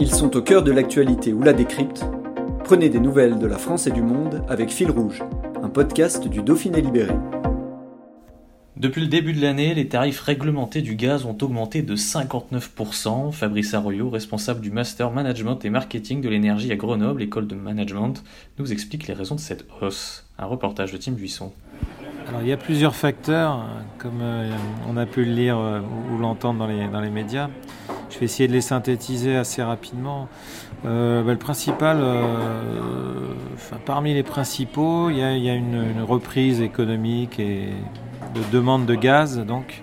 Ils sont au cœur de l'actualité ou la décrypte. Prenez des nouvelles de la France et du monde avec Fil Rouge, un podcast du Dauphiné Libéré. Depuis le début de l'année, les tarifs réglementés du gaz ont augmenté de 59%. Fabrice Arroyo, responsable du Master Management et Marketing de l'énergie à Grenoble, école de management, nous explique les raisons de cette hausse. Un reportage de Tim Buisson. Alors, il y a plusieurs facteurs, comme euh, on a pu le lire euh, ou l'entendre dans les, dans les médias. Je vais essayer de les synthétiser assez rapidement. Euh, bah, le principal, enfin, parmi les principaux, il y a, une, reprise économique et de demande de gaz, donc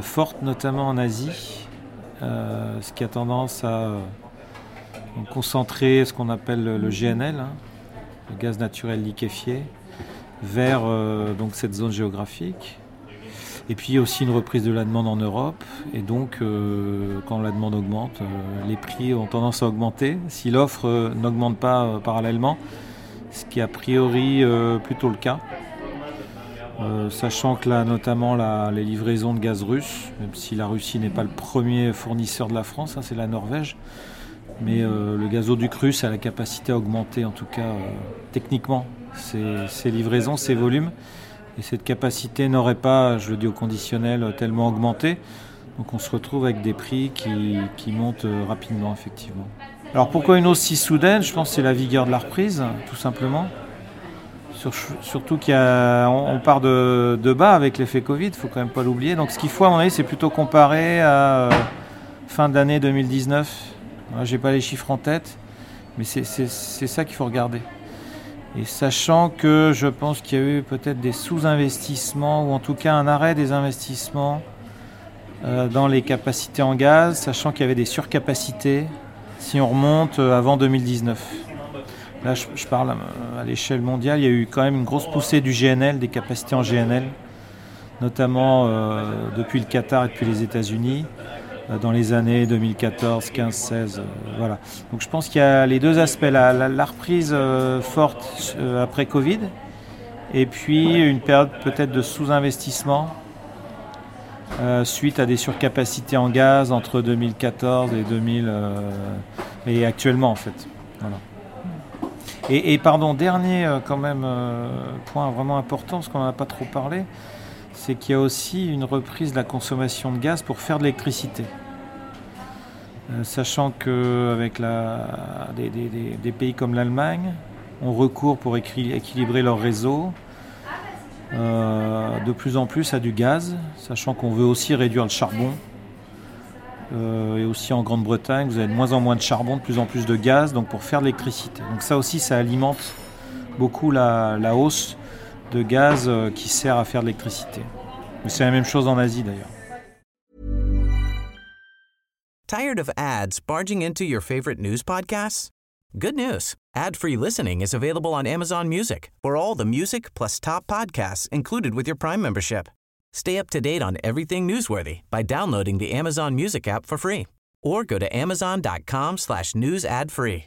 forte notamment en Asie, ce qui a tendance à concentrer ce qu'on appelle le GNL, hein, le gaz naturel liquéfié, vers euh, donc cette zone géographique. Et puis aussi une reprise de la demande en Europe. Et donc, euh, quand la demande augmente, euh, les prix ont tendance à augmenter. Si l'offre n'augmente pas parallèlement, ce qui est a priori plutôt le cas. sachant que là, notamment les livraisons de gaz russe, même si la Russie n'est pas le premier fournisseur de la France, hein, c'est la Norvège, mais le gazoduc russe a la capacité à augmenter, en tout cas techniquement, ces, livraisons, ces volumes. Et cette capacité n'aurait pas, je le dis au conditionnel, tellement augmenté. Donc on se retrouve avec des prix qui, montent rapidement, effectivement. Alors pourquoi une hausse si soudaine? Je pense que c'est la vigueur de la reprise, tout simplement. surtout qu'on part de, bas avec l'effet Covid, il faut quand même pas l'oublier. Donc ce qu'il faut à mon avis, c'est plutôt comparer à euh, fin d'année 2019. J'ai pas les chiffres en tête, mais c'est ça qu'il faut regarder. Et sachant que je pense qu'il y a eu peut-être des sous-investissements, ou en tout cas un arrêt des investissements euh, dans les capacités en gaz, sachant qu'il y avait des surcapacités si on remonte euh, avant 2019. Là, je, parle euh, à l'échelle mondiale, il y a eu quand même une grosse poussée du GNL, des capacités en GNL, notamment depuis le Qatar et depuis les États-Unis. Euh, dans les années 2014, 15, 16. voilà. Donc je pense qu'il y a les deux aspects, la, la, reprise euh, forte euh, après Covid, et puis une période peut-être de sous-investissement suite à des surcapacités en gaz entre 2014 et 2000 et actuellement en fait. Voilà. Et, et, pardon, dernier quand même point vraiment important, parce qu'on n'en a pas trop parlé, c'est qu'il y a aussi une reprise de la consommation de gaz pour faire de l'électricité. Euh, sachant qu'avec des, des, pays comme l'Allemagne ont recours pour équilibrer leur réseau euh, de plus en plus à du gaz, sachant qu'on veut aussi réduire le charbon. Euh, et aussi en Grande-Bretagne, vous avez de moins en moins de charbon, de plus en plus de gaz, donc pour faire de l'électricité. Donc ça aussi, ça alimente beaucoup la hausse de gaz euh, qui sert à faire de l'électricité. Mais c'est la même chose en Asie d'ailleurs. Tired of ads barging into your favorite news podcasts? Good news. Ad-free listening is available on Amazon Music for all the music plus top podcasts included with your Prime membership. Stay up to date on everything newsworthy by downloading the Amazon Music app for free or go to amazon.com slash news ad free.